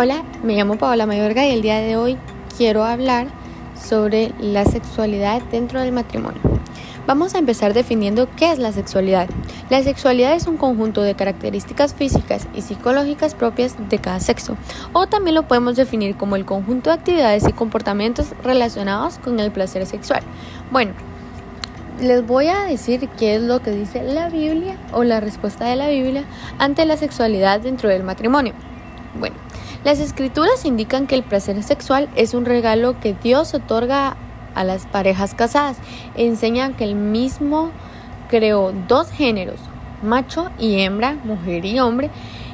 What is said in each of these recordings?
Hola, me llamo Paola Mayorga y el día de hoy quiero hablar sobre la sexualidad dentro del matrimonio. Vamos a empezar definiendo qué es la sexualidad. La sexualidad es un conjunto de características físicas y psicológicas propias de cada sexo, o también lo podemos definir como el conjunto de actividades y comportamientos relacionados con el placer sexual. Bueno, les voy a decir qué es lo que dice la Biblia o la respuesta de la Biblia ante la sexualidad dentro del matrimonio. Bueno, las escrituras indican que el placer sexual es un regalo que Dios otorga a las parejas casadas. Enseñan que el mismo creó dos géneros, macho y hembra, mujer y hombre,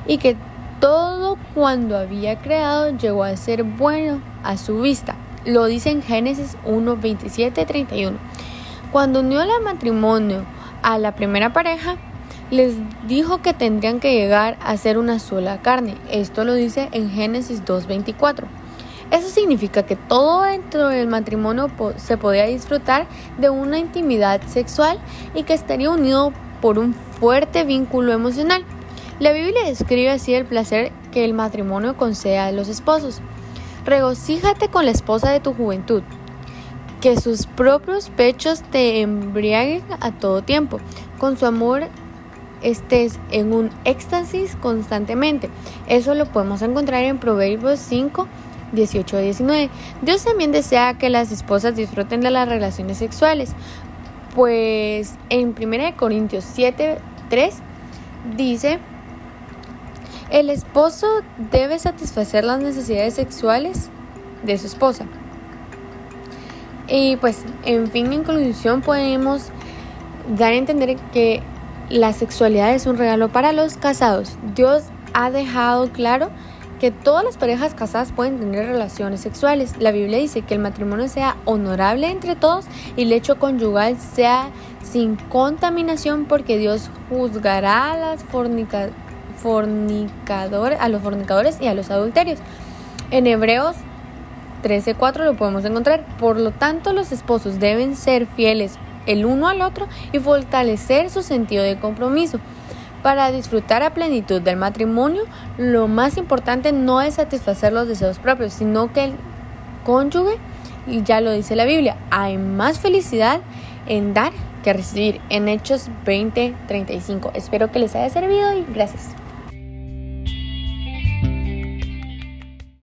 y que todo cuando había creado llegó a ser bueno a su vista. Lo dice en Génesis 1, 27, 31. Cuando unió el matrimonio a la primera pareja, les dijo que tendrían que llegar a ser una sola carne. Esto lo dice en Génesis 2.24. Eso significa que todo dentro del matrimonio se podía disfrutar de una intimidad sexual y que estaría unido por un fuerte vínculo emocional. La Biblia describe así el placer que el matrimonio concede a los esposos. Regocíjate con la esposa de tu juventud, que sus propios pechos te embriaguen a todo tiempo, con su amor estés en un éxtasis constantemente. Eso lo podemos encontrar en Proverbios 5, 18 19. Dios también desea que las esposas disfruten de las relaciones sexuales, pues en 1 Corintios 7, 3 dice, el esposo debe satisfacer las necesidades sexuales de su esposa. Y pues, en fin, en conclusión podemos dar a entender que la sexualidad es un regalo para los casados. Dios ha dejado claro que todas las parejas casadas pueden tener relaciones sexuales. La Biblia dice que el matrimonio sea honorable entre todos y el hecho conyugal sea sin contaminación porque Dios juzgará a, las a los fornicadores y a los adulterios. En Hebreos 13:4 lo podemos encontrar. Por lo tanto, los esposos deben ser fieles el uno al otro y fortalecer su sentido de compromiso. Para disfrutar a plenitud del matrimonio, lo más importante no es satisfacer los deseos propios, sino que el cónyuge, ya lo dice la Biblia, hay más felicidad en dar que recibir en Hechos 20:35. Espero que les haya servido y gracias.